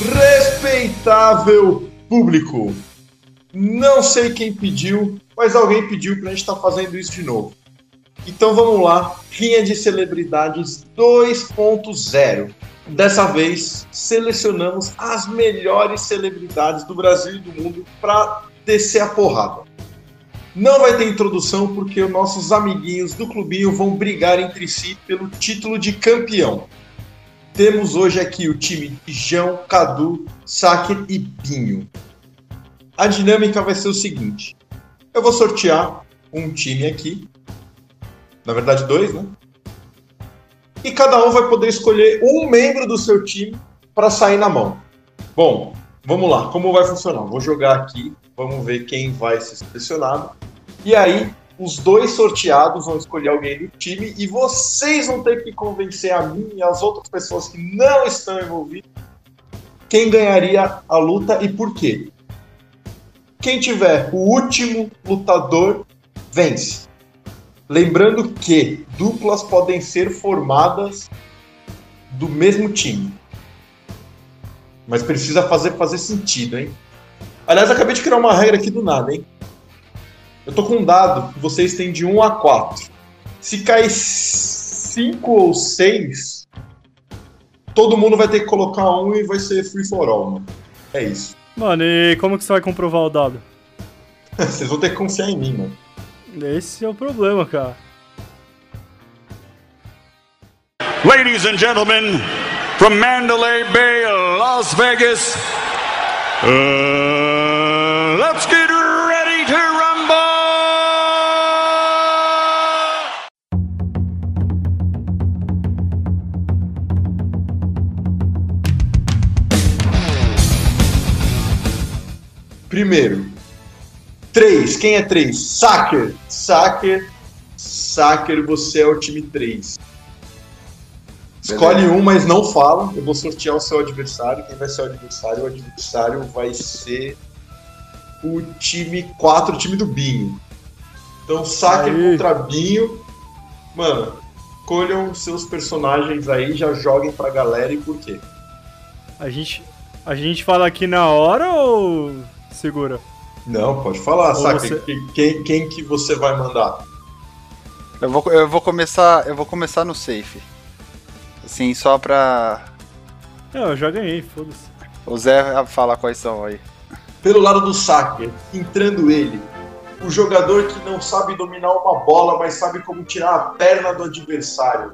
Respeitável público, não sei quem pediu, mas alguém pediu pra gente estar tá fazendo isso de novo. Então vamos lá, Rinha de Celebridades 2.0. Dessa vez, selecionamos as melhores celebridades do Brasil e do mundo para descer a porrada. Não vai ter introdução porque os nossos amiguinhos do clubinho vão brigar entre si pelo título de campeão. Temos hoje aqui o time de João, Cadu, Saker e Pinho. A dinâmica vai ser o seguinte: eu vou sortear um time aqui, na verdade dois, né? E cada um vai poder escolher um membro do seu time para sair na mão. Bom, vamos lá, como vai funcionar? Vou jogar aqui, vamos ver quem vai ser selecionado. E aí, os dois sorteados vão escolher alguém do time e vocês vão ter que convencer a mim e as outras pessoas que não estão envolvidas quem ganharia a luta e por quê. Quem tiver o último lutador vence. Lembrando que duplas podem ser formadas do mesmo time. Mas precisa fazer, fazer sentido, hein? Aliás, acabei de criar uma regra aqui do nada, hein? Eu tô com um dado que vocês têm de 1 a 4. Se cair 5 ou 6, todo mundo vai ter que colocar um e vai ser free for all, mano. É isso. Mano, e como que você vai comprovar o dado? Vocês vão ter que confiar em mim, mano. Esse é o problema, cara. Ladies and gentlemen, from Mandalay Bay, Las Vegas, uh, let's get ready to rumble! Primeiro, três. Quem é três? Sacker. Sacker. Sacker, você é o time 3. Escolhe um, mas não fala. Eu vou sortear o seu adversário. Quem vai ser o adversário? O adversário vai ser o time 4, o time do Binho. Então, Sacker Aí. contra Binho. Mano, escolham seus personagens aí, já joguem pra galera e por quê. A gente, a gente fala aqui na hora ou segura? Não, pode falar, Ou Sacker. você- Quem, quem, quem que você vai mandar? Eu vou, eu vou começar. Eu vou começar no safe. Assim, só pra Não, eu já ganhei, foda-se. o Zé falar quais são aí. Pelo lado do Sacker, entrando ele, o jogador que não sabe dominar uma bola, mas sabe como tirar a perna do adversário.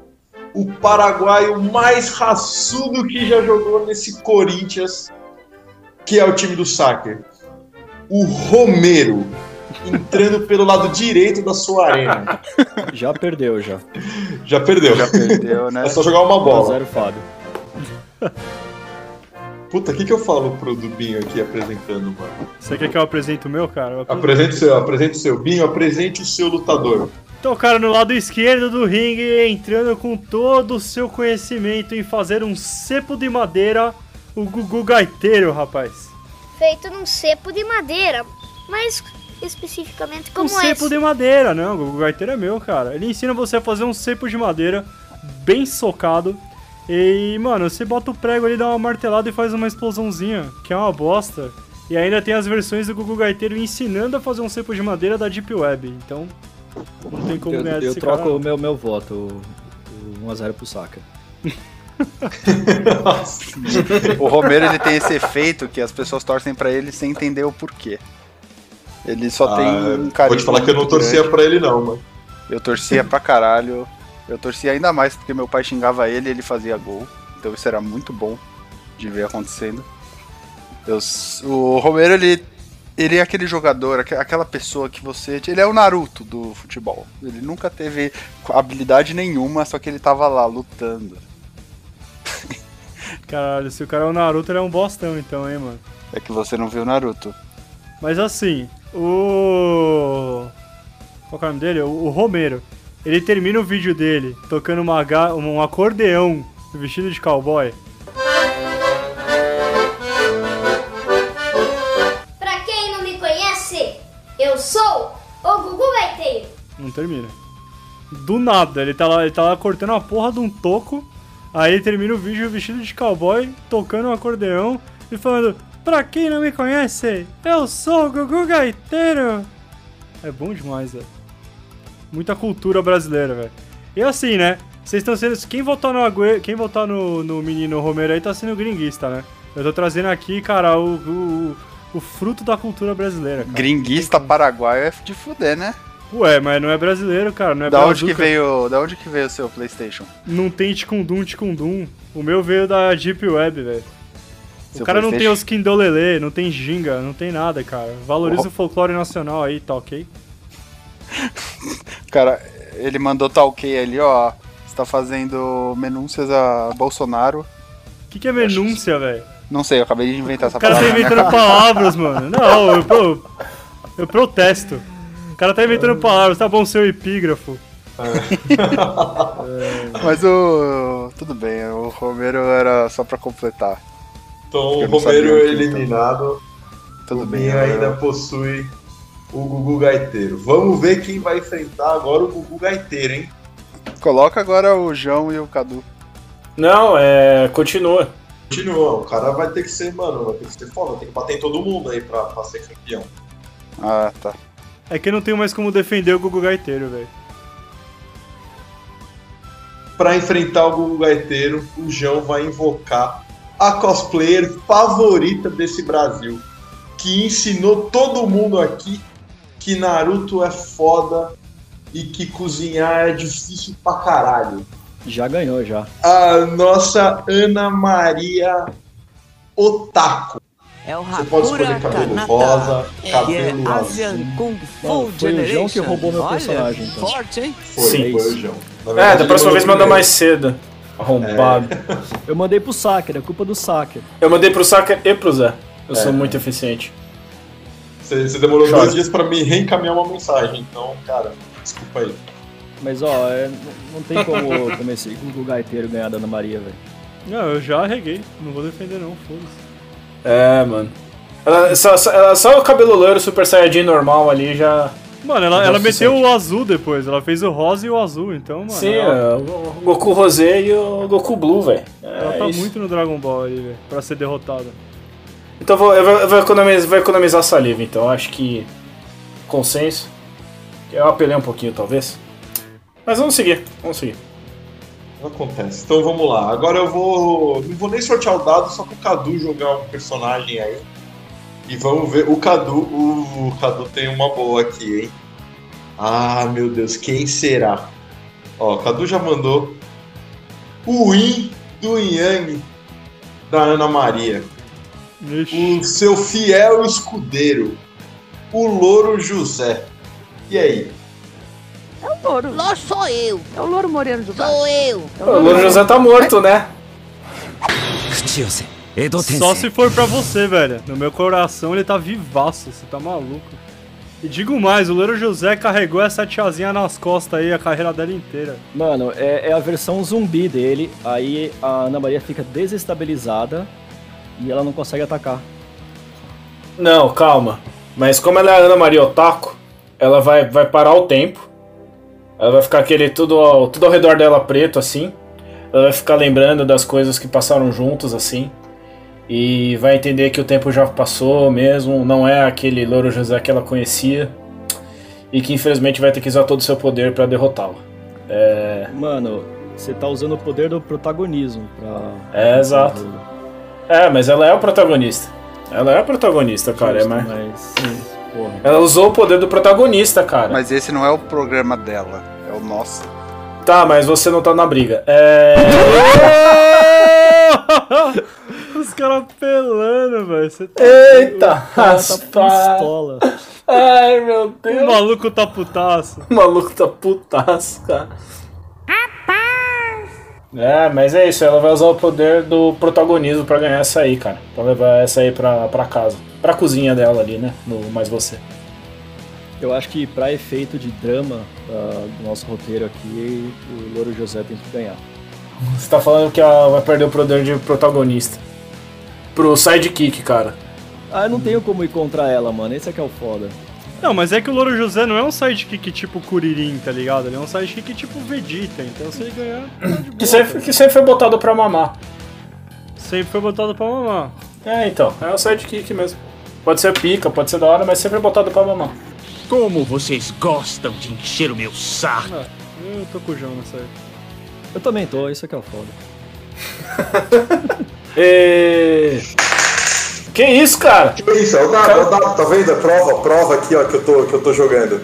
O paraguaio mais raçudo que já jogou nesse Corinthians, que é o time do Sacker. O Romero, entrando pelo lado direito da sua arena. Já perdeu, já. Já perdeu. Já perdeu, né? É só jogar uma bola. Zero Fábio. Puta, o que, que eu falo pro Dubinho aqui apresentando, mano? Você quer que eu apresente o meu, cara? Apresente o seu, apresente o seu. Binho, apresente o seu lutador. Então, cara, no lado esquerdo do ringue, entrando com todo o seu conhecimento em fazer um cepo de madeira, o Gugu Gaiteiro, rapaz. Feito num cepo de madeira. Mas especificamente como um é cepo de madeira, não, o Gugu Gaiteiro é meu, cara. Ele ensina você a fazer um cepo de madeira bem socado. E, mano, você bota o prego ali, dá uma martelada e faz uma explosãozinha, que é uma bosta. E ainda tem as versões do Gugu Gaiteiro ensinando a fazer um cepo de madeira da Deep Web. Então, não tem como Eu, ganhar eu desse troco cara. o meu, meu voto, o, o 1x0 pro Saka. O Romero ele tem esse efeito que as pessoas torcem pra ele sem entender o porquê. Ele só tem um Ah, carinho. Vou te falar que eu não torcia grande. pra ele, não, mano. Eu torcia pra caralho. Eu torcia ainda mais porque meu pai xingava ele e ele fazia gol. Então isso era muito bom de ver acontecendo. Eu o Romero, ele, ele é aquele jogador, aque- aquela pessoa que você. Ele é o Naruto do futebol. Ele nunca teve habilidade nenhuma, só que ele tava lá lutando. Caralho, se o cara é o Naruto, ele é um bostão então, hein, mano? É que você não viu Naruto. Mas assim, o. Qual é o nome dele? O Romero. Ele termina o vídeo dele tocando uma um acordeão vestido de cowboy. Pra quem não me conhece, eu sou o Gugu Gaiteiro. Não termina. Do nada, ele tá lá, ele tá lá cortando a porra de um toco Aí termina o vídeo vestido de cowboy, tocando um acordeão e falando: Pra quem não me conhece, eu sou o Gugu Gaiteiro. É bom demais, velho. Muita cultura brasileira, velho. E assim, né? Vocês estão sendo. Quem votar no Agüe... Quem votar no, no menino Romero aí tá sendo gringuista, né? Eu tô trazendo aqui, cara, o, o, o fruto da cultura brasileira. Cara. Gringuista paraguaio é de fuder, né? Ué, mas não é brasileiro, cara. Não é Da onde que veio, da onde que veio o seu PlayStation? Não tem ticundum, ticundum. O meu veio da Deep Web, velho. O cara não tem os Kindolele, não tem ginga, não tem nada, cara. Valoriza Oh. o folclore nacional aí, tá ok? Cara, ele mandou tá ok ali, ó. Você tá fazendo menúncias a Bolsonaro. O que, que é menúncia, velho? Não sei, eu acabei de inventar essa O cara tá palavra. inventando palavras, mano. Não, eu, eu, eu protesto. O cara tá inventando palavras, tá bom seu epígrafo. Mas o. Tudo bem, o Romero era só pra completar. Então o Romero que, eliminado. Tudo o bem. Binha eu- ainda possui o Gugu Gaiteiro. Vamos ver quem vai enfrentar agora o Gugu Gaiteiro, hein? Coloca agora o João e o Cadu. Não, é. Continua. Continua, o cara vai ter que ser, mano, vai ter que ser foda, tem que bater em todo mundo aí pra, pra ser campeão. Ah, tá. É que eu não tenho mais como defender o Gugu Gaiteiro, velho. Pra enfrentar o Gugu Gaiteiro, o João vai invocar a cosplayer favorita desse Brasil, que ensinou todo mundo aqui que Naruto é foda e que cozinhar é difícil pra caralho. Já ganhou, já. A nossa Ana Maria Otaku. É o Você pode escolher Hakura cabelo Kanata, rosa, é cabelo Asian azul. Kung Fu Não, foi o João Generation. que roubou meu Olha, personagem, então. Forte, hein? Foi, Sim. foi o João. É, verdade, da ele próxima vez manda mais cedo. Arrombado. Eu mandei pro Sacker, é culpa do Sacker. Eu mandei pro Saca e pro Zé. Eu sou muito eficiente. Você, você demorou Chora. dois dias pra me reencaminhar uma mensagem, então, cara, desculpa aí. Mas ó, é, não- tem como, como esse Gugu Gaiteiro ganhar da Ana Maria, velho. Não, eu já arreguei. Não vou defender, não, foda-se. É, mano. Ela, só, ela- só o cabelo loiro Super Saiyajin normal ali já. Mano, ela, Já ela é meteu o azul depois. Ela fez o rosa e o azul, então, mano. Sim, ela, é, o Goku Rosé e o Goku Blue, velho. ela É tá isso. muito no Dragon Ball ali, velho. Pra ser derrotada. Então eu vou, eu vou, eu vou economizar, vou economizar saliva, então. Acho que. Consenso. Eu apelei um pouquinho, talvez. Mas vamos seguir, vamos seguir. Não acontece. Então vamos lá. Agora eu vou. Não vou nem sortear o dado, só pro Cadu jogar um personagem aí. E vamos ver. O Cadu. O, o Cadu tem uma boa aqui, hein? Ah, meu Deus, quem será? Ó, o Cadu já mandou. O Yin do Yang da Ana Maria. Ixi. O seu fiel escudeiro. O Louro José. E aí? É o louro. Ló sou eu. É o louro moreno gato. Sou eu. É O Louro José tá morto, né? Só se for pra você, velho. No meu coração ele tá vivaço, você tá maluco. E digo mais, o Louro José carregou essa tiazinha nas costas aí a carreira dela inteira. Mano, é, é a versão zumbi dele, aí a Ana Maria fica desestabilizada e ela não consegue atacar. Não, calma. Mas como ela é a Ana Maria Otaku, ela vai, vai parar o tempo. Ela vai ficar aquele tudo ao, tudo ao redor dela preto, assim. Ela vai ficar lembrando das coisas que passaram juntos, assim. E vai entender que o tempo já passou mesmo. Não é aquele Louro José que ela conhecia. E que infelizmente vai ter que usar todo o seu poder pra derrotá-la. É. Mano, você tá usando o poder do protagonismo pra. É, exato. É, mas ela é o protagonista. Ela é a protagonista, cara. É, Justo, mas... mas. Porra. Ela usou o poder do protagonista, cara. Mas esse não é o programa dela, é o nosso. Tá, mas você não tá na briga. É. Os caras pelando, velho. Você tá... Eita! Ela tá pistola. Ai, meu O Deus. maluco tá putaço. O maluco tá putaço, cara. É, mas é isso, ela vai usar o poder do protagonismo pra ganhar essa aí, cara. Pra levar essa aí pra, pra casa. Pra cozinha dela ali, né? No Mais Você. Eu acho que pra efeito de drama ah, do nosso roteiro aqui, o Louro José tem que ganhar. Você tá falando que ela vai perder o poder de protagonista. Pro sidekick, cara. Ah, eu não tenho como ir contra ela, mano. Esse é que é o foda. Não, mas é que o Louro José não é um sidekick tipo Kuririn, tá ligado? Ele é um sidekick tipo Vegeta, então se ele ganhar, tá de boa, Que sempre, que sempre foi botado pra mamar. sempre foi botado pra mamar. É, então, é o sidekick mesmo. Pode ser pica, pode ser da hora, mas sempre é botado pra mamar. Como vocês gostam de encher o meu saco. Ah, eu tô cujão nessa aí. Eu também tô, isso aqui é o foda. E... Que isso, cara? Que isso, é o dado, é o dado, tá vendo? A prova, prova aqui, ó, que eu tô, que eu tô jogando.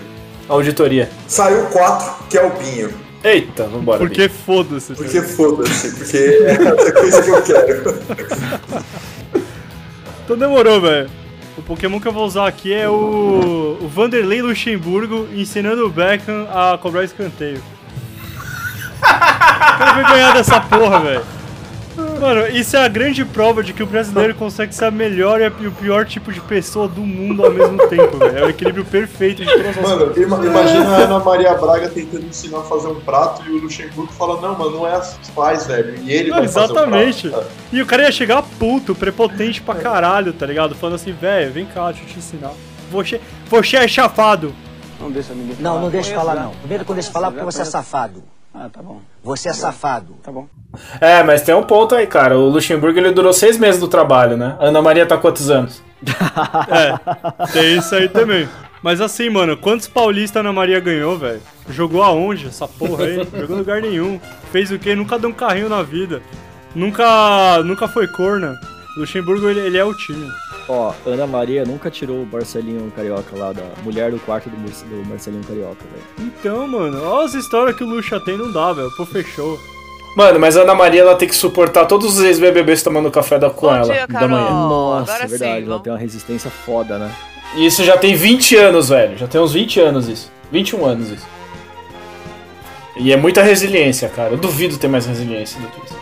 Auditoria. Saiu 4, que é o Binho. Eita, vambora. Porque foda-se. Porque foda-se, porque é a coisa que eu quero. Então demorou, velho. O Pokémon que eu vou usar aqui é o, o Vanderlei Luxemburgo ensinando o Beckham a cobrar escanteio. Quero ver ganhar dessa porra, velho. Mano, isso é a grande prova de que o brasileiro consegue ser a melhor e o pior tipo de pessoa do mundo ao mesmo tempo, velho. É o equilíbrio perfeito de todas as Mano, ima- imagina a Ana Maria Braga tentando ensinar a fazer um prato e o Luxemburgo fala, não, mano, não é assim que faz, velho. E ele Não, vai fazer exatamente. o prato. E o cara ia chegar puto, prepotente pra caralho, tá ligado? Falando assim, velho, vem cá, deixa eu te ensinar. Você, você é chafado. Não, não deixa falar não. Primeiro que eu deixo falar porque você é safado. Ah, tá bom. Você é safado. Tá bom. É, mas tem um ponto aí, cara. O Luxemburgo ele durou seis meses do trabalho, né? A Ana Maria tá quantos anos? É, tem isso aí também. Mas assim, mano, quantos paulistas a Ana Maria ganhou, velho? Jogou aonde essa porra aí? Jogou em lugar nenhum. Fez o quê? Nunca deu um carrinho na vida. Nunca, nunca foi corna. Luxemburgo, ele, ele é o time. Ó, Ana Maria nunca tirou o Marcelinho Carioca lá, da mulher do quarto do, do Marcelinho Carioca, velho. Então, mano, olha as histórias que o Luxa tem, não dá, velho. Pô, fechou. Mano, mas a Ana Maria ela tem que suportar todos os ex-BBBs tomando café da, com Bom ela dia, da manhã. Nossa, agora é verdade, sim, ela tem uma resistência foda, né? E isso já tem 20 anos, velho. Já tem uns 20 anos isso. 21 anos isso. E é muita resiliência, cara. Eu duvido ter mais resiliência do que isso.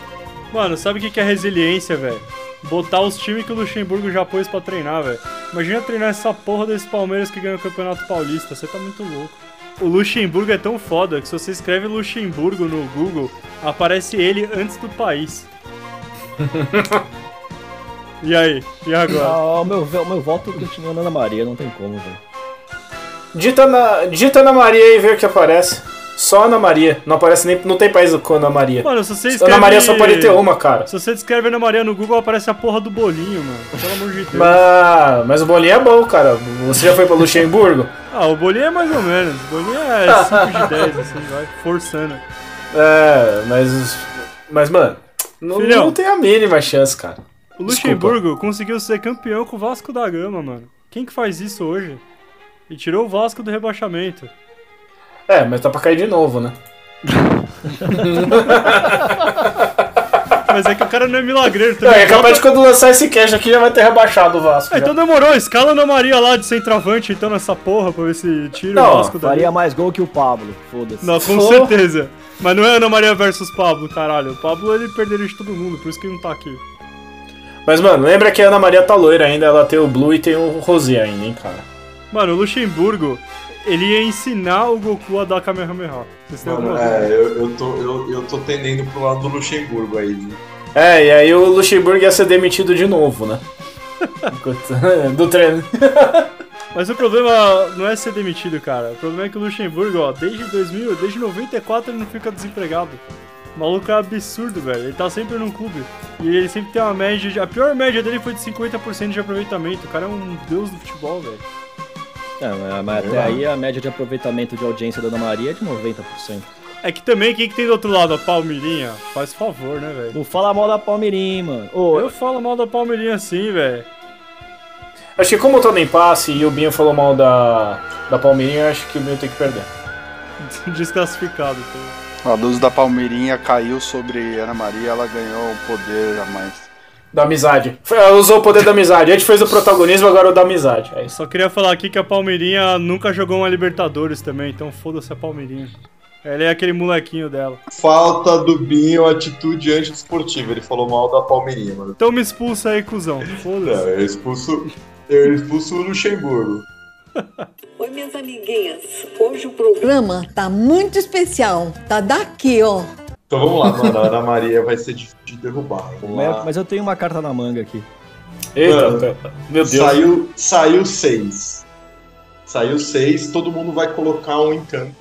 Mano, sabe o que é resiliência, velho? Botar os times que o Luxemburgo já pôs pra treinar, velho. Imagina treinar essa porra desse Palmeiras que ganha o Campeonato Paulista. Você tá muito louco. O Luxemburgo é tão foda que se você escreve Luxemburgo no Google, aparece ele antes do país. e aí? E agora? Ah, o meu, o meu voto continua na Ana Maria, não tem como, velho. Digita, na, digita Ana Maria e vê o que aparece. Só Ana Maria. Não aparece nem. Não tem país com Ana Maria. Mano, se você escreve... Ana Maria só pode ter uma, cara. Se você escreve Ana Maria no Google, aparece a porra do bolinho, mano. Pelo amor de Deus. Mas, mas o bolinho é bom, cara. Você já foi pra Luxemburgo? Ah, o bolinho é mais ou menos. O bolinho é 5 de 10, assim, vai. Forçando. É, mas. Mas, mano, não, Filhão. não tem a mínima chance, cara. O Desculpa. Luxemburgo conseguiu ser campeão com o Vasco da Gama, mano. Quem que faz isso hoje? E tirou o Vasco do rebaixamento. É, mas tá pra cair de novo, né? Mas é que o cara não é milagreiro Não, também. é capaz de Bota- quando lançar esse cash aqui já vai ter rebaixado o Vasco. Ah, já. então demorou, escala Ana Maria lá de centroavante então nessa porra pra ver se tira Não, o Vasco daí. Faria mais gol que o Pablo, foda-se. Não, com certeza. Mas não é Ana Maria versus Pablo, caralho. O Pablo ele perderia de todo mundo, por isso que ele não tá aqui. Mas, mano, lembra que a Ana Maria tá loira ainda, ela tem o Blue e tem o Rosé ainda, hein, cara. Mano, o Luxemburgo, ele ia ensinar o Goku a dar Kamehameha. Vocês têm Mano, é, eu, eu, tô, eu, eu tô tendendo pro lado do Luxemburgo aí. viu? É, e aí o Luxemburgo ia ser demitido de novo, né? Do treino. Mas o problema não é ser demitido, cara. O problema é que o Luxemburgo, ó, desde 2000, desde 94 ele não fica desempregado. O maluco é absurdo, velho. Ele tá sempre num clube. E ele sempre tem uma média de... A pior média dele foi de 50% de aproveitamento. O cara é um deus do futebol, velho. É, mas- até aí a média de aproveitamento de audiência da Ana Maria é de 90%. É que também, quem que tem do outro lado? A Palmeirinha? Faz favor, né, velho? Não fala mal da Palmeirinha, mano. Ô, Eu falo mal da Palmeirinha assim, velho. Acho que como eu tô no impasse e o Binho falou mal da, da Palmeirinha, acho que o Binho tem que perder. Desclassificado. Então. A luz da Palmeirinha caiu sobre Ana Maria, ela ganhou um poder a mais. Da amizade. Ela usou o poder da amizade. A gente fez o protagonismo, agora o da amizade. É. Só queria falar aqui que a Palmeirinha nunca jogou uma Libertadores também, então foda-se a Palmeirinha. Ela é aquele molequinho dela. Falta do Binho atitude antidesportiva. Ele falou mal da Palmeirinha, mano. Então me expulsa aí, cuzão. Foda-se. eu expulso. Eu expulso o Luxemburgo. Oi, minhas amiguinhas. Hoje o programa tá muito especial. Tá daqui, ó. Então vamos lá, mano. A Ana Maria vai ser difícil de derrubar. Mas, mas eu tenho uma carta na manga aqui. Eita, Mano, meu Deus. Saiu, saiu seis. Saiu seis, todo mundo vai colocar um em campo.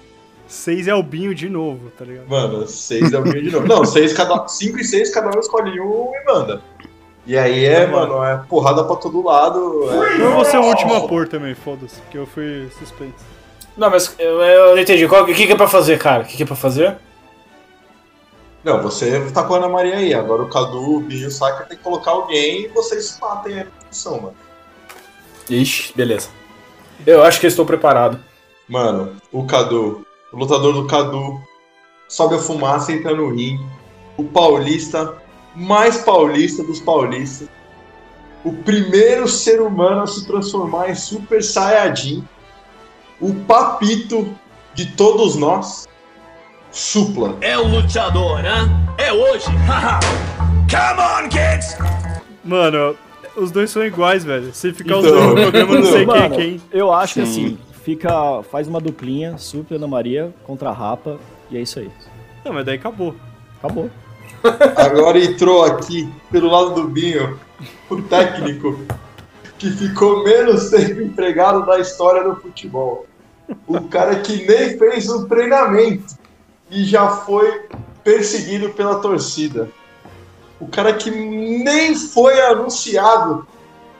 Seis é o Binho de novo, tá ligado? Mano, seis é o Binho de novo. Não, seis cada, cinco e seis, cada um escolhe um e manda. E aí é, mano, é porrada pra todo lado. É... Eu vou ser o último a pôr também, foda-se, porque eu fui suspeito. Não, mas eu, eu não entendi. O que, que é pra fazer, cara? O que, que é pra fazer? Não, você tá com a Ana Maria aí. Agora o Cadu, o Binho e o Sacker tem que colocar alguém e vocês matem a posição, mano. Ixi, beleza. Eu acho que estou preparado. Mano, o Cadu, o lutador do Cadu, sobe a fumaça e entra no ringue. O paulista, mais paulista dos paulistas. O primeiro ser humano a se transformar em Super Saiyajin. O papito de todos nós. Supla. É o luteador, né? É hoje. Come on, kids! Mano, os dois são iguais, velho. Se ficar os Então. dois no programa, eu não sei quem é Mano, quem. Eu acho que Sim. assim, fica. Faz uma duplinha, Supla e Ana Maria contra a Rapa, e é isso aí. Não, mas daí acabou. Acabou. Agora entrou aqui, pelo lado do Binho, o técnico que ficou menos tempo empregado da história do futebol. O cara que nem fez um treinamento e já foi perseguido pela torcida. O cara que nem foi anunciado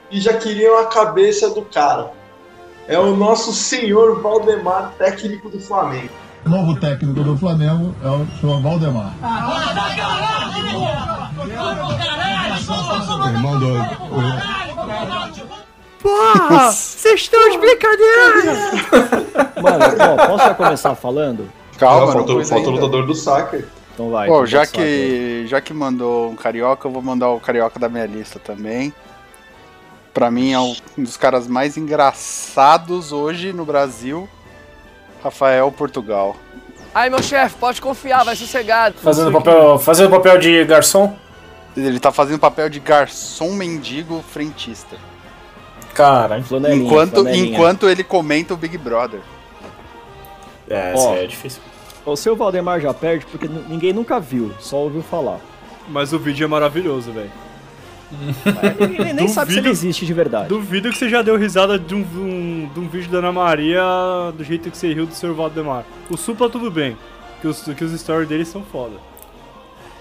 e já queriam a cabeça do cara. É o nosso senhor Valdemar, técnico do Flamengo. O novo técnico do Flamengo é o senhor Valdemar. Irmão do. Porra! Vocês estão de brincadeira! Mano, ó, posso já começar falando? Calma, Não, faltou, falta o lutador do Sacker. Então vai. Bom, então já que, já que mandou um carioca, eu vou mandar o carioca da minha lista também. Pra mim é um dos caras mais engraçados hoje no Brasil. Rafael Portugal. Aí, meu chefe, pode confiar, vai sossegado. Fazendo papel, fazendo papel de garçom? Ele tá fazendo papel de garçom mendigo frentista. Cara, Enquanto, flanelinha. enquanto ele comenta o Big Brother. É, Ó. é difícil. O seu Valdemar já perde porque ninguém nunca viu, só ouviu falar. Mas o vídeo é maravilhoso, velho. Ninguém nem sabe se ele Duvido- existe de verdade. Duvido que você já deu risada de um, de um- de um vídeo da Ana Maria do jeito que você riu do Sr. Valdemar. O Supla tudo bem, que os, que os stories dele são foda.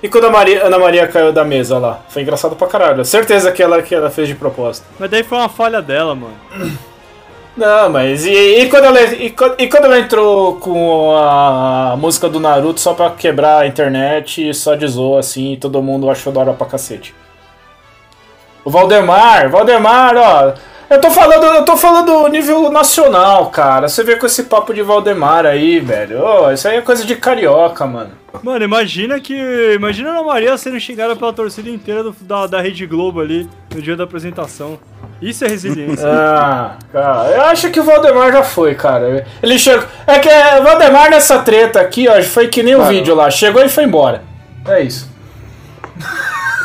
E quando a Maria, Ana Maria caiu da mesa lá? Foi engraçado pra caralho. Certeza que ela, que ela fez de propósito. Mas daí foi uma falha dela, mano. Não, mas e, e quando ela, e, e quando ela entrou com a música do Naruto só pra quebrar a internet e só de zoa assim e todo mundo achou da hora pra cacete? O Valdemar, Valdemar, ó. Eu tô falando, eu tô falando nível nacional, cara. Você vê com esse papo de Valdemar aí, velho. Ô, isso aí é coisa de carioca, mano. Mano, imagina que. Imagina a Maria sendo xingada pela torcida inteira do- da, da Rede Globo ali no dia da apresentação. Isso é resiliência. Ah, cara, eu acho que o Valdemar já foi, cara. Ele chegou. É que é, o Valdemar nessa treta aqui, ó, foi que nem o Mano. vídeo lá. Chegou e foi embora. É isso.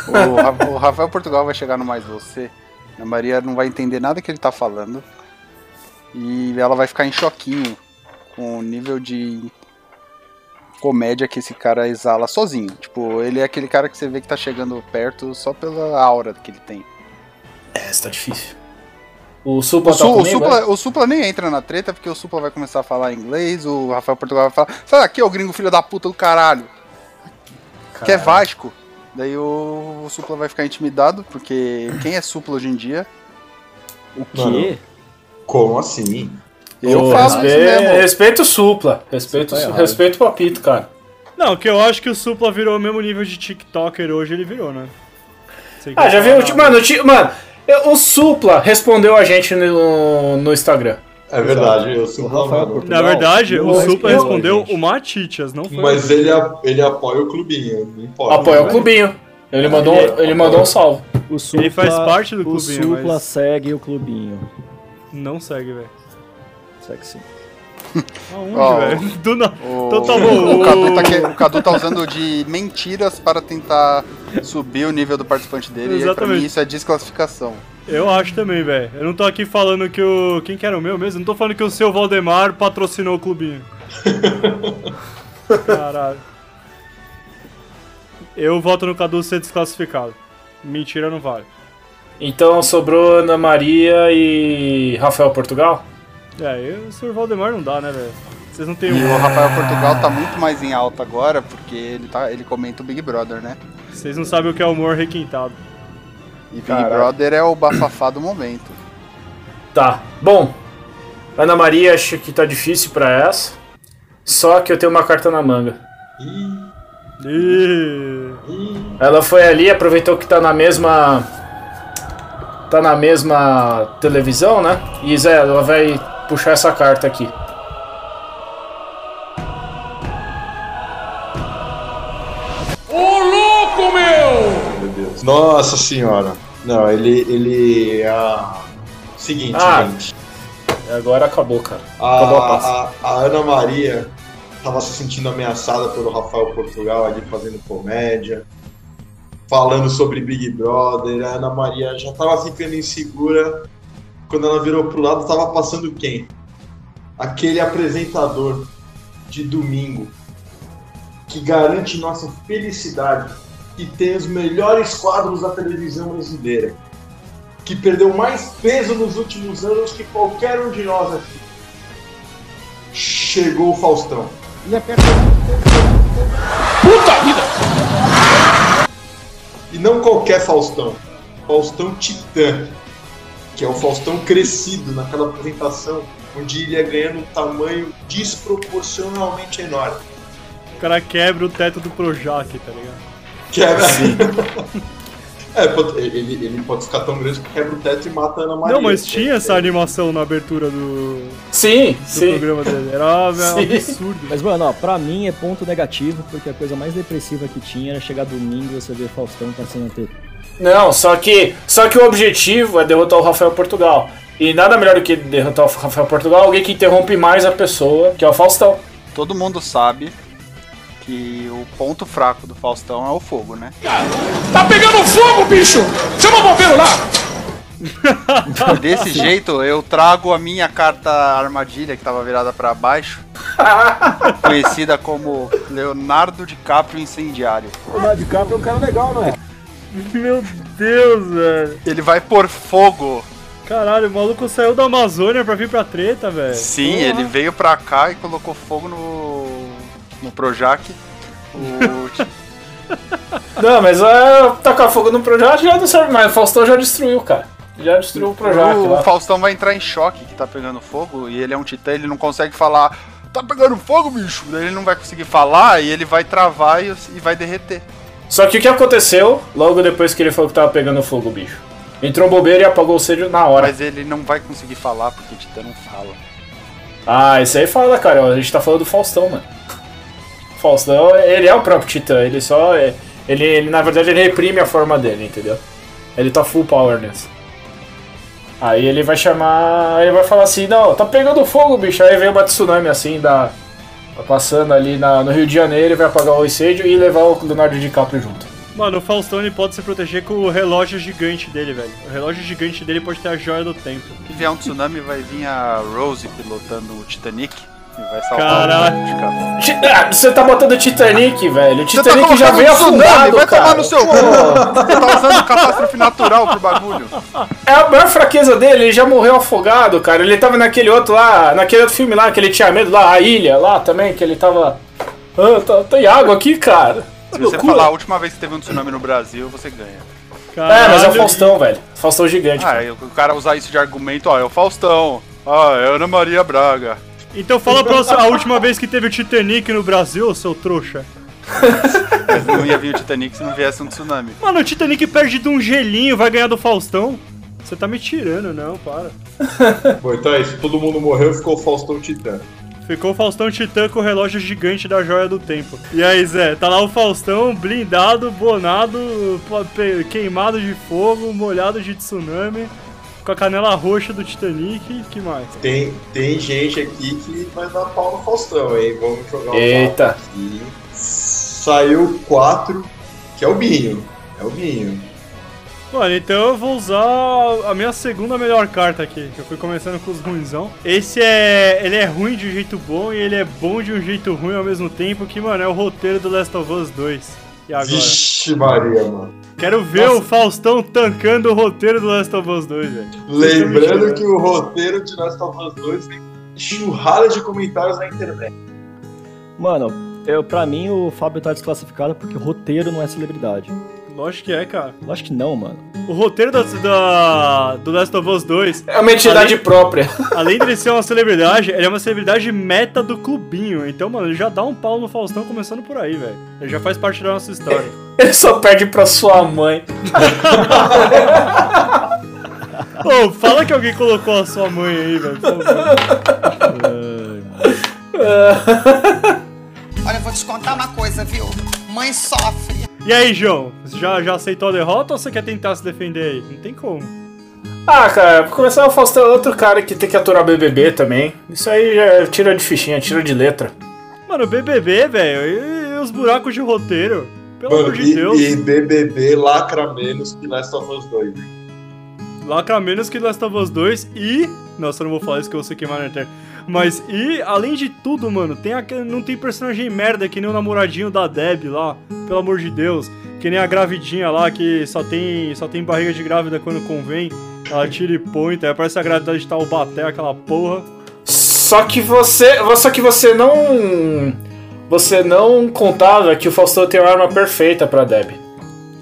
O, o Rafael Portugal vai chegar no Mais Você. A Maria não vai entender nada que ele tá falando. E ela vai ficar em choquinho com o nível de comédia que esse cara exala sozinho. Tipo, ele é aquele cara que você vê que tá chegando perto só pela aura que ele tem. É, isso tá difícil. O Supla O, tá Su- o comigo, Supla, é? o Supla nem entra na treta porque o Supla vai começar a falar inglês, o Rafael Portugal vai falar: Sai daqui, ô gringo filho da puta do caralho. Que é Caralho. Vasco. Daí o, o Supla vai ficar intimidado, porque quem é Supla hoje em dia? O quê? Mano. Como assim? Eu Ô, falo respe- isso mesmo. Respeito o Supla. Respeito, tá respeito o Papito, cara. Não, que eu acho que o Supla virou o mesmo nível de TikToker hoje, ele virou, né? Ah, já eu viu? Mano, o mano, o Supla respondeu a gente no, no Instagram. É verdade, eu O sou Rafael. Portugal. Na verdade, não o Supla respondeu, respondeu o Matitias, não foi Mas o- ele, ele apoia o clubinho, não importa. Apoia o né? clubinho. Ele mandou, Ele- ele mandou um salve. O Supla, Ele faz parte do O clubinho, Supla mas- segue o clubinho. Não segue, velho. Segue sim. Aonde, Ó, velho? Do na... O, Então tá bom. o, Cadu tá, que- o Cadu tá usando de mentiras para tentar subir o nível do participante dele. E pra Exatamente. mim isso é desclassificação. Eu acho também, velho. Eu não tô aqui falando que o. Quem que era o meu mesmo? Não tô falando que o seu Valdemar patrocinou o clubinho. Caralho. Eu voto no Cadu ser desclassificado. Mentira não vale. Então sobrou Ana Maria e Rafael Portugal? É, o Sr. Valdemar não dá, né, velho? Vocês não tem E o Rafael Portugal tá muito mais em alta agora, porque ele, tá, ele comenta o Big Brother, né? Vocês não sabem o que é humor requintado. E Big Caralho. Brother é o bafafá do momento. Tá. Bom, Ana Maria acho que tá difícil pra essa. Só que eu tenho uma carta na manga. Ela foi ali, aproveitou que tá na mesma. Tá na mesma televisão, né? E Zé, ela vai puxar essa carta aqui. Ô louco, meu! Meu Deus. Nossa senhora. Não, ele. ele é a... Seguinte, Ah, gente. Agora acabou, cara. Acabou a paz. A, a, a Ana Maria estava se sentindo ameaçada pelo Rafael Portugal ali fazendo comédia, falando sobre Big Brother. A Ana Maria já estava ficando insegura. Quando ela virou pro lado, estava passando quem? Aquele apresentador de domingo que garante nossa felicidade, que tem os melhores quadros da televisão brasileira, que perdeu mais peso nos últimos anos que qualquer um de nós aqui. Chegou o Faustão. Puta vida! E não qualquer Faustão. Faustão Titã. Que é o Faustão crescido naquela apresentação, onde ele ia ganhando um tamanho desproporcionalmente enorme. O cara quebra o teto do Projac, tá ligado? Quebra. é, pode- ele, ele pode ficar tão grande que quebra o teto e mata a Ana Maria. Não, mas tinha essa animação na abertura do, Sim, do sim. programa dele. Era um Sim. absurdo. Mas, mano, ó, pra mim é ponto negativo, porque a coisa mais depressiva que tinha era chegar domingo e você ver Faustão passando na TV. Não, só que, só que o objetivo é derrotar o Rafael Portugal. E nada melhor do que derrotar o Rafael Portugal, alguém que interrompe mais a pessoa, que é o Faustão. Todo mundo sabe que o ponto fraco do Faustão é o fogo, né? Tá pegando fogo, bicho! Chama o bombeiro lá! Desse jeito eu trago a minha carta armadilha que tava virada pra baixo, conhecida como Leonardo DiCaprio Incendiário. O Leonardo DiCaprio é um cara legal, não é? Meu Deus, velho. Ele vai por fogo. Caralho, o maluco saiu da Amazônia pra vir pra treta, velho. Sim, ele veio pra cá e colocou fogo no, no Projac. O, Não, mas é, tacar fogo no Projac já não serve mais. O Faustão já destruiu, cara. Já destruiu o Projac o lá. Faustão vai entrar em choque que tá pegando fogo e ele é um titã, ele não consegue falar. Tá pegando fogo, bicho! Daí ele não vai conseguir falar e ele vai travar e, e vai derreter. Só que o que aconteceu logo depois que ele falou que tava pegando fogo, bicho? Entrou um bobeiro e apagou o sede na hora. Mas ele não vai conseguir falar porque titã não fala. Ah, isso aí fala, cara. A gente tá falando do Faustão, mano. Faustão, ele é o próprio Titã, ele só. É, ele, ele, na verdade, ele reprime a forma dele, entendeu? Ele tá full power nessa. Aí ele vai chamar. Ele vai falar assim: Não, tá pegando fogo, bicho. Aí vem uma tsunami assim, da, passando ali na, no Rio de Janeiro, ele vai apagar o incêndio e levar o Leonardo DiCaprio junto. Mano, o Faustão ele pode se proteger com o relógio gigante dele, velho. O relógio gigante dele pode ter a joia do tempo. Se vier um tsunami, vai vir a Rose pilotando o Titanic e vai salvar Caralho. o. Ti- ah, Você tá botando Titanic, velho. O tá Titanic já veio afundado, vai cara. tomar no seu cu! Você tá usando catástrofe natural pro bagulho. É a maior fraqueza dele, ele já morreu afogado, cara. Ele tava naquele outro lá, naquele outro filme lá, que ele tinha medo lá, a ilha lá também, que ele tava. Ah, tá, tem água aqui, cara. Se você falar a última vez que teve um tsunami no Brasil, você ganha. É, mas é o Faustão, velho. Faustão gigante. Ah, cara. e o cara usar isso de argumento, ó, é o Faustão. Ah, é Ana Maria Braga. Então fala pra você a última vez que teve o Titanic no Brasil, seu trouxa. Mas não ia vir o Titanic se não viesse um tsunami. Mano, o Titanic perde de um gelinho, vai ganhar do Faustão. Você tá me tirando, não, para. Bom, então é isso. Todo mundo morreu, ficou o Faustão Titã. Ficou o Faustão Titã com o relógio gigante da joia do tempo. E aí, Zé, tá lá o Faustão blindado, bonado, queimado de fogo, molhado de tsunami, com a canela roxa do Titanic. que mais? Tem, tem gente aqui que vai dar pau no Faustão, hein? Vamos jogar o Eita. aqui. Saiu 4, que é o Binho. É o Binho. Mano, então eu vou usar a minha segunda melhor carta aqui, que eu fui começando com os ruinzão. Esse é. Ele é ruim de um jeito bom e ele é bom de um jeito ruim ao mesmo tempo, que, mano, é o roteiro do Last of Us 2. E agora? Vixe Maria, mano. Quero ver o Faustão tancando o roteiro do Last of Us 2, velho. Lembrando que o roteiro de Last of Us 2 vem enxurrada de comentários na internet. Mano, eu, pra mim o Fábio tá desclassificado porque roteiro não é celebridade. Lógico que é, cara. Lógico que não, mano. O roteiro da, da- do Last of Us 2. É uma entidade além- própria. Além de ele ser uma celebridade, ele é uma celebridade meta do clubinho. Então, mano, ele já dá um pau no Faustão começando por aí, velho. Ele já faz parte da nossa história. Ele só perde pra sua mãe. Ô, fala que alguém colocou a sua mãe aí, velho. favor. Olha, eu vou te contar uma coisa, viu? Mãe sofre. E aí, João? Você já, já aceitou a derrota ou você quer tentar se defender aí? Não tem como. Ah, cara, pra começar, o Faustão é outro cara que tem que aturar BBB também. Isso aí já tira de fichinha, tira de letra. Mano, BBB, velho, e, e os buracos de roteiro? Pelo Mano, amor de e, Deus. e BBB lacra menos que Last of Us 2. né? Lacra menos que Last of Us 2 e. Nossa, eu não vou falar isso que eu vou ser queimar na internet. Mas, e, além de tudo, mano, tem aquele, não tem personagem merda que nem o namoradinho da Deb lá, pelo amor de Deus. Que nem a gravidinha lá, que só tem, só tem barriga de grávida quando convém. Ela tira e põe, aí parece a gravidade de Taubaté, aquela porra. Só que você. Só que você não. Você não contava que o Faustão tem uma arma perfeita pra Deb.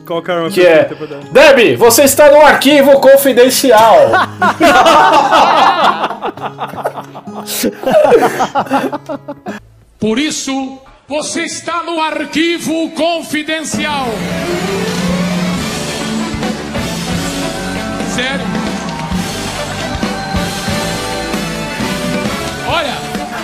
Qual que é a arma Que é. perfeita pra Deb? Deb, você está no arquivo confidencial. Por isso, você está no arquivo confidencial. Sério? Olha,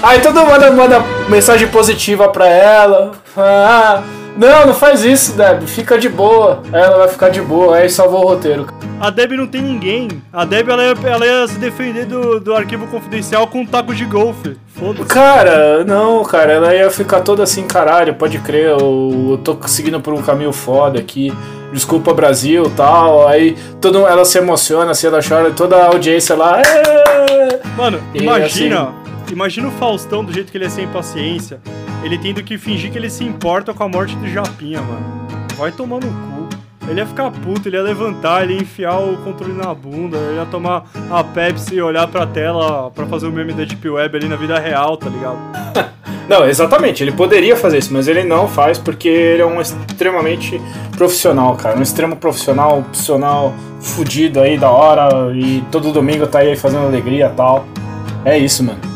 Aí todo mundo manda mensagem positiva pra ela. Ah, não, não faz isso, Deb. Fica de boa. Aí Ela vai ficar de boa. Aí salvou o roteiro. A Deb não tem ninguém. A Deb ela ia, ela ia se defender do, do arquivo confidencial com um taco de golfe. Foda-se. Cara, não, cara, ela ia ficar toda assim, caralho, pode crer, eu, eu tô seguindo por um caminho foda aqui. Desculpa Brasil tal. Aí todo, ela se emociona, assim, ela chora, toda a audiência lá. "É!" Mano, E, imagina. assim- Imagina o Faustão do jeito que ele é sem paciência. Ele tendo que fingir que ele se importa com a morte do Japinha, mano. Vai tomar no cu. Ele ia ficar puto, ele ia levantar, ele ia enfiar o controle na bunda, ele ia tomar a Pepsi e olhar pra tela pra fazer o meme da Deep Web ali na vida real, tá ligado? Não, exatamente, ele poderia fazer isso, mas ele não faz porque ele é um extremamente profissional, cara. Um extremo profissional, profissional fudido aí da hora e todo domingo tá aí fazendo alegria e tal. É isso, mano.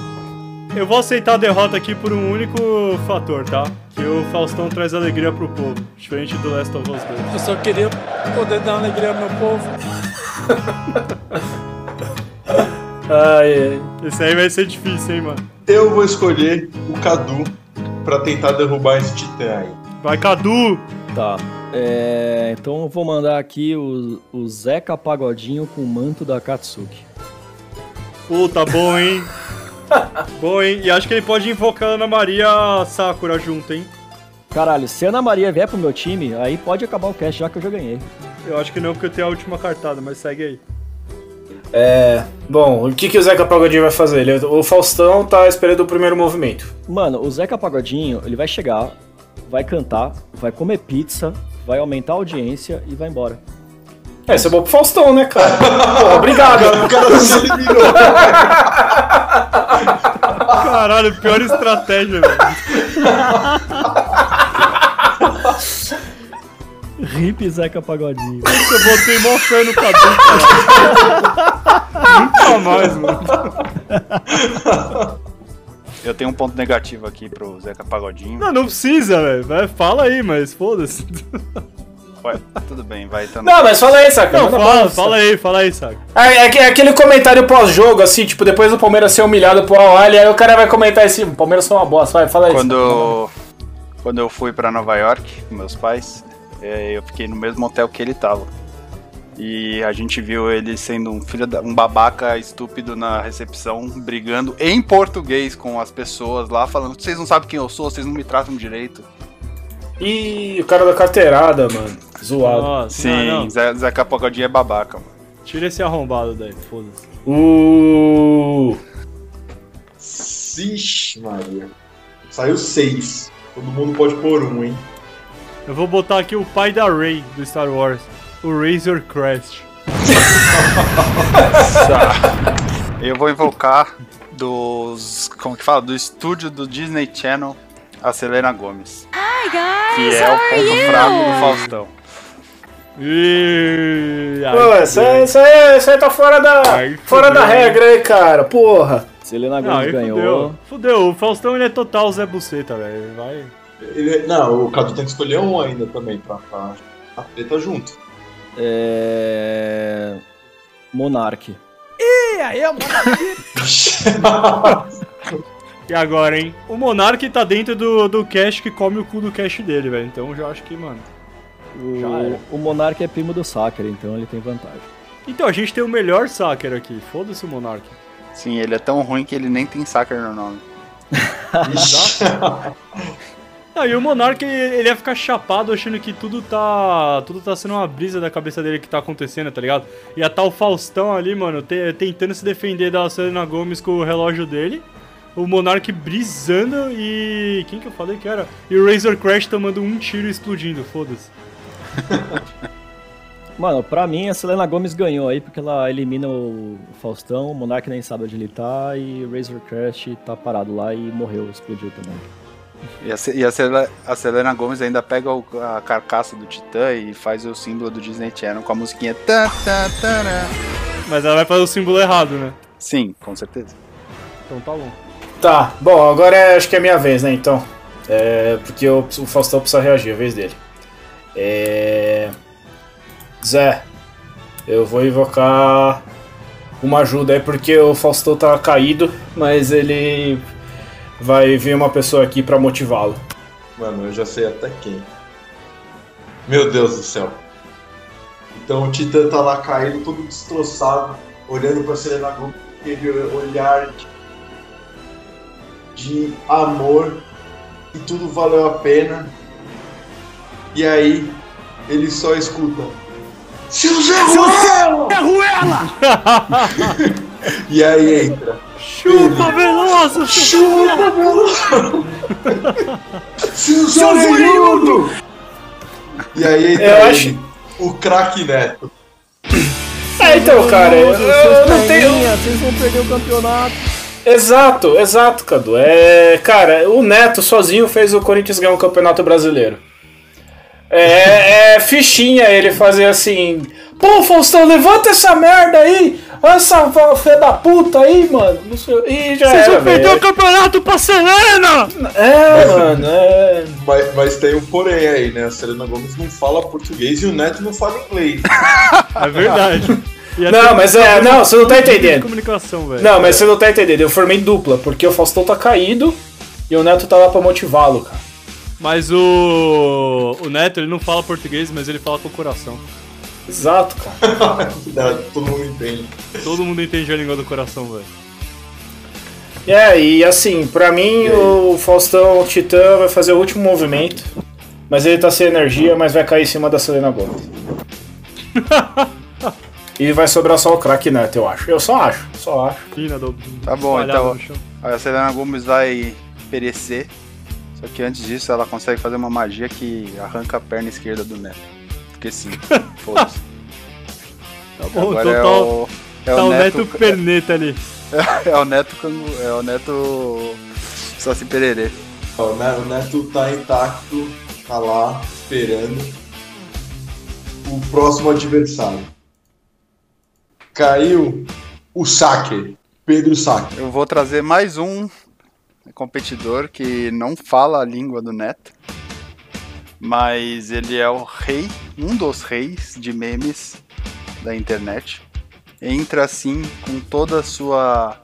Eu vou aceitar a derrota aqui por um único fator, tá? Que o Faustão traz alegria pro povo, diferente do Last of Us 2. Eu só queria poder dar alegria ao meu povo. Ai, Esse aí vai ser difícil, hein, mano. Eu vou escolher o Cadu pra tentar derrubar esse titã aí. Vai, Cadu! Tá. É, então eu vou mandar aqui o, o Zeca Pagodinho com o manto da Katsuki. Puta, bom, hein? bom, hein? E acho que ele pode invocar a Ana Maria Sakura junto, hein? Caralho, se a Ana Maria vier pro meu time, aí pode acabar o cast já que eu já ganhei. Eu acho que não, porque eu tenho a última cartada, mas segue aí. É. Bom, o que, que o Zeca Pagodinho vai fazer? Ele, o Faustão tá esperando o primeiro movimento. Mano, o Zeca Pagodinho, ele vai chegar, vai cantar, vai comer pizza, vai aumentar a audiência e vai embora. É, isso é bom pro Faustão, né, cara? Pô, obrigado. O cara se eliminou. Caralho, pior estratégia, velho. Rip Zeca Pagodinho. Eu botei mó fé no Cadu, cara. Nunca mais, mano. Eu tenho um ponto negativo aqui pro Zeca Pagodinho. Não, não precisa, velho. Fala aí, mas foda-se. Ué, tudo bem, vai. Então... Não, mas fala aí, Saca. Não, fala, bala, fala aí, fala aí, saca. É, é é aquele comentário pós-jogo, assim, tipo, depois do Palmeiras ser humilhado pro Al aí o cara vai comentar assim, o Palmeiras foi uma bosta, vai, fala aí. Quando, quando eu fui pra Nova York com meus pais, é, eu fiquei no mesmo hotel que ele tava. E a gente viu ele sendo um filho da, um babaca estúpido na recepção, brigando em português com as pessoas lá, falando: vocês não sabem quem eu sou, vocês não me tratam direito. Ih, o cara da carteirada, mano. Zoado. Nossa, Sim, não, não. Zé, Zeca Pagodinho é babaca, mano. Tira esse arrombado daí, foda-se. Uh. Vixe, Maria. Saiu seis. Todo mundo pode pôr um, hein? Eu vou botar aqui o pai da Rey do Star Wars, o Razor Crest. Eu vou invocar dos. Como que fala? Do estúdio do Disney Channel, a Selena Gomes. Hi guys, Que é how o ponto fraco do Faustão. Pô, isso aí, isso aí, isso aí tá fora da, fora da regra aí, cara. Porra. Selena aí ganhou. fudeu. Fudeu, o Faustão ele é total Zé Buceta, velho. Vai. Ele- não, o Cadu tem que escolher um ainda também pra, pra a treta junto. É. Monark. Ih, aí é o Monark. E agora, hein? O Monark tá dentro do, do cash que come o cu do cash dele, velho. Então eu já acho que, mano. O, o Monark é primo do Sacker, então ele tem vantagem. Então a gente tem o melhor Sacker aqui. Foda-se o Monark. Sim, ele é tão ruim que ele nem tem Sacker no nome. Ah, e o Monark, ele ele ia ficar chapado achando que tudo tá. Tudo tá sendo uma brisa da cabeça dele que tá acontecendo, tá ligado? Ia tá o Faustão ali, mano, te- tentando se defender da Selena Gomes com o relógio dele. O Monark brisando e. Quem que eu falei que era? E o Razor Crash tomando um tiro e explodindo, foda-se. Mano, pra mim a Selena Gomes ganhou aí porque ela elimina o Faustão, o Monark nem sabe onde ele tá e o Razor Crash tá parado lá e morreu, explodiu também. E a, e a Sele- a Selena Gomes ainda pega o- a carcaça do Titã e faz o símbolo do Disney Channel com a musiquinha. Tá, tá. Mas ela vai fazer o símbolo errado, né? Sim, com certeza. Então tá bom. Tá, bom, agora é- acho que é minha vez, né, então. É, porque eu- o Faustão precisa reagir, a vez dele. É... Zé, eu vou invocar uma ajuda aí, porque o Faustão tá caído, mas ele vai vir uma pessoa aqui pra motivá-lo. Mano, eu já sei até quem. Meu Deus do céu. Então o Titã tá lá caído, todo destroçado, olhando pra Selena Gomez, com aquele olhar de, de amor, e tudo valeu a pena. E aí, ele só escuta. Seu Zé Ruela! Zé Ruela! E aí entra. Chupa, Veloso! Chupa, Veloso! Seu Zé! E aí entra Eu ele, acho- o craque Neto. É, então, cara, eu, eu não tenho. Vocês vão perder o campeonato. Exato, exato, Cadu. É, cara, o Neto sozinho fez o Corinthians ganhar um campeonato brasileiro. É, é fichinha ele fazer assim. Pô, Faustão, levanta essa merda aí! Essa filha da puta aí, mano! Não sei, e já Vocês era, vão perder o campeonato pra Selena! É, mano, é. Mas, mas tem um porém aí, né? A Selena Gomes não fala português e o Neto não fala inglês. É verdade. Não, mas é, não, você não tá de entendendo. comunicação, velho. Não, mas você não tá entendendo. Eu formei dupla, porque o Faustão tá caído e o Neto tá lá pra motivá-lo, cara. Mas o. O Neto, ele não fala português, mas ele fala com o coração. Exato, cara. Todo mundo entende. Todo mundo entende a língua do coração, velho. É, e assim, pra mim o Faustão o Titã vai fazer o último movimento, mas ele tá sem energia, mas vai cair em cima da Selena Gomes. e vai sobrar só o craque Neto, eu acho. Eu só acho, só acho. Fina do. Tá bom, então a Selena Gomes vai perecer. Só que antes disso ela consegue fazer uma magia que arranca a perna esquerda do Neto. Porque sim, foda-se. Tá bom, Agora então é tá, o, é tá o Neto, Neto Perneta ali. é o Neto é o Neto Saci Pererê. O Ne- o Neto tá intacto, tá lá esperando o próximo adversário. Caiu o Saque, Pedro Saque. Eu vou trazer mais um competidor que não fala a língua do Neto, mas ele é o rei, um dos reis de memes da internet. Entra assim com toda a sua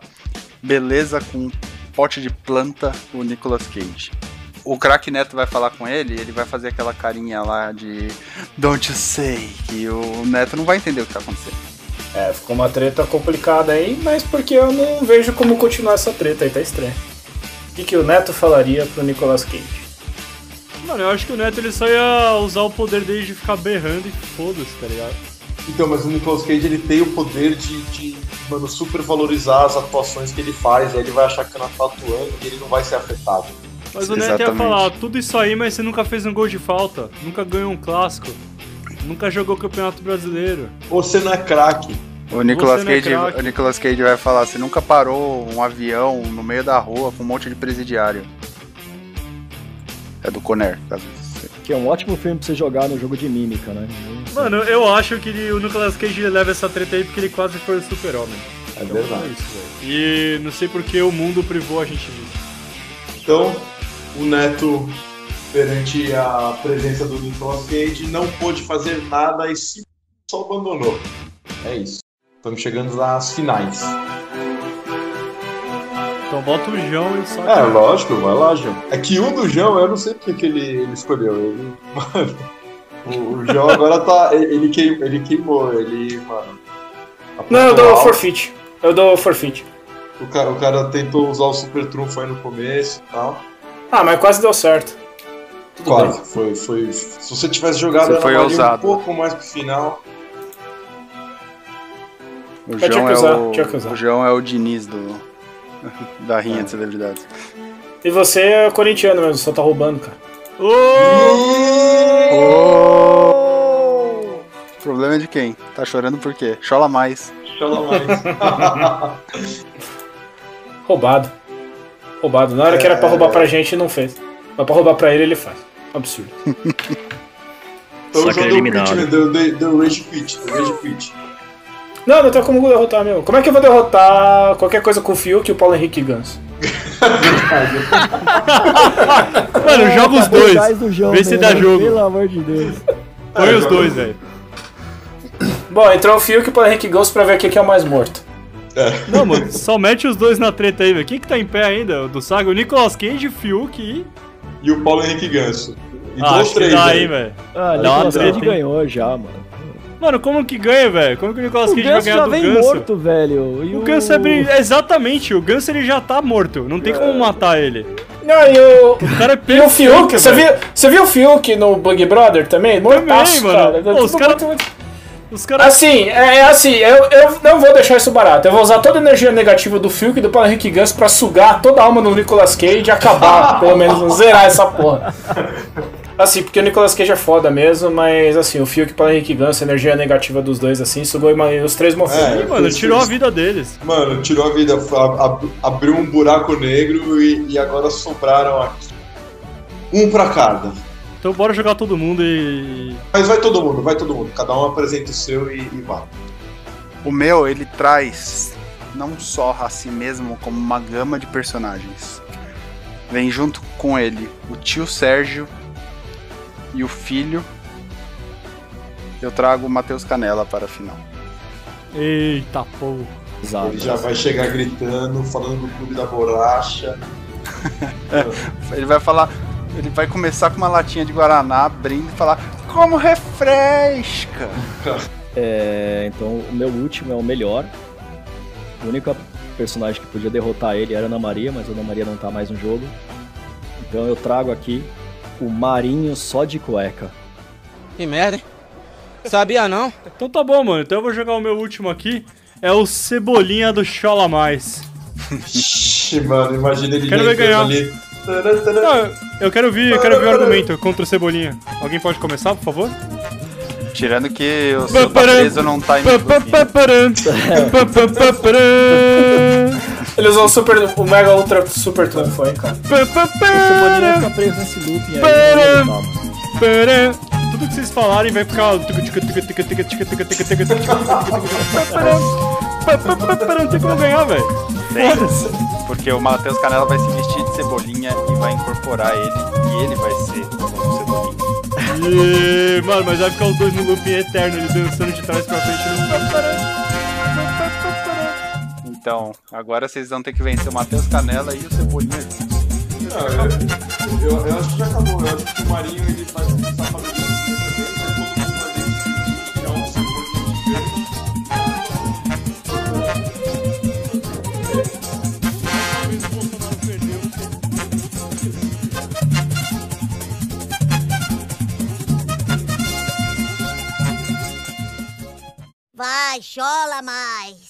beleza, com um pote de planta, o Nicolas Cage. O craque Neto vai falar com ele, ele vai fazer aquela carinha lá de Don't you say, que o Neto não vai entender o que tá acontecendo. É, ficou uma treta complicada aí, mas porque eu não vejo como continuar essa treta aí, tá estranho. O que, que o Neto falaria pro Nicolas Cage? Mano, eu acho que o Neto ele só ia usar o poder dele de ficar berrando e foda-se, tá ligado? Então, mas o Nicolas Cage ele tem o poder de, de mano, super valorizar as atuações que ele faz, aí ele vai achar que o Neto tá atuando e ele não vai ser afetado. Mas o Neto ia falar, tudo isso aí, mas você nunca fez um gol de falta, nunca ganhou um clássico, nunca jogou campeonato brasileiro. Você não é craque. O Nicolas, é Cage, o Nicolas Cage vai falar: você nunca parou um avião no meio da rua com um monte de presidiário. É do Conner, você- Que é um ótimo filme pra você jogar no jogo de mímica, né? Mano, eu acho que ele- o Nicolas Cage leva essa treta aí porque ele quase foi o super-homem. É Então, verdade. é isso. E não sei porque o mundo privou a gente disso. Então, o Neto, perante a presença do Nicolas Cage, não pôde fazer nada e se- só abandonou. É isso. Estamos chegando nas finais. Então bota o João e só. É, lógico, vai lá, João. É que um do João, eu não sei porque que ele, ele escolheu. Ele, mano, o, o João agora tá. Ele, queimou, ele queimou, ele, mano. Não, eu dou alto. forfeit. Eu dou forfeit. O cara, o cara tentou usar o super trunfo aí no começo e tal. Ah, mas quase deu certo. Tudo Quase, bem. foi, foi. Se você tivesse jogado Você foi um pouco mais pro final. O Mas João, é o, o João é o Diniz do, da rinha de celebridades. E você é corintiano mesmo, só tá roubando, cara. O problema é de quem? Tá chorando por quê? Chola mais. Chola mais. Roubado. Roubado. Na hora que era pra É. roubar pra gente, não fez. Mas pra roubar pra ele, ele faz. Absurdo. Então Só o que deu eliminado. né? Deu, deu, deu rage quit, deu rage quit. Não, não tem como derrotar mesmo. Como é que eu vou derrotar qualquer coisa com o Fiuk e o Paulo Henrique Ganso? Mano, joga os dois. do Vê se dá jogo. Pelo amor de Deus. Põe os dois, velho. Bom, entrou o Fiuk e o Paulo Henrique Ganso pra ver quem que é o mais morto. Não, mano, só mete os dois na treta aí, velho. Quem que tá em pé ainda? O Do Saga, o Nicolas Cage, o Fiuk e. E o Paulo Henrique Ganso. E Ah, que três dá aí. aí, velho. Ah, Nicolas Cage ganhou já, mano. Mano, como que ganha, velho? Como que o Nicolas O Cage vai Ganso ganhar já do vem Ganso? morto, velho. E O Ganso é brin... Exatamente, o Ganso ele já tá morto. Não tem como matar ele. Não, e o. O cara é E perfeito, o Fiuk, você viu, você viu o Fiuk no Big Brother também? Mortaço, mano. cara. Pô, os Tudo cara- muito- Os caras. Assim, é, é assim, eu, eu não vou deixar isso barato. Eu vou usar toda a energia negativa do Fiuk e do Paulo Henrique Ganso pra sugar toda a alma do Nicolas Cage e acabar, pelo menos, zerar essa porra. Assim, porque o Nicolas Cage é foda mesmo, mas assim, o Fiuk e o Paulo Henrique Ganso, a energia negativa dos dois, assim, sugou e os três morreram. É, Mano, tirou a vida deles. Mano, tirou a vida, ab- ab- abriu um buraco negro e, e agora sobraram aqui. Um pra cada. Então bora jogar todo mundo e. Mas vai todo mundo, vai todo mundo. Cada um apresenta o seu e, e vai. O meu, ele traz não só a si mesmo, como uma gama de personagens. Vem junto com ele o tio Sérgio e o filho. Eu trago o Matheus Canela para a final. Eita porra. Exato. Ele já vai chegar gritando, falando do clube da bolacha. Ele vai falar. Ele vai começar com uma latinha de Guaraná, abrindo e falar: Como refresca! É, então o meu último é o melhor. O único personagem que podia derrotar ele era a Ana Maria, mas a Ana Maria não tá mais no jogo. Então eu trago aqui o Marinho só de cueca. Que merda, hein? Sabia não? Então tá bom, mano. Então eu vou jogar o meu último aqui. É o Cebolinha do Chola Mais. Ixi, mano, imagina ele Quero ver ganhar. ali. Não, eu quero ver, eu quero ver o argumento contra o Cebolinha. Alguém pode começar, por favor? Tirando que o seu preso não tá em Ele usou o super, o Mega Ultra Super Trunfo aí, cara. O Cebolinha fica preso nesse looping aí. mano. Tudo que vocês falarem vai ficar. Não tem como ganhar, velho. Porque o Matheus Canela vai se vestir de cebolinha e vai incorporar ele, e ele vai ser o cebolinha. E, mano, mas vai ficar os dois no looping eterno, ele dançando de trás pra frente. Então, agora vocês vão ter que vencer o Matheus Canela e o Cebolinha juntos. Não, eu, eu, eu acho que já acabou. Eu acho que o Marinho ele vai começar a fazer um. Vai, chola mais.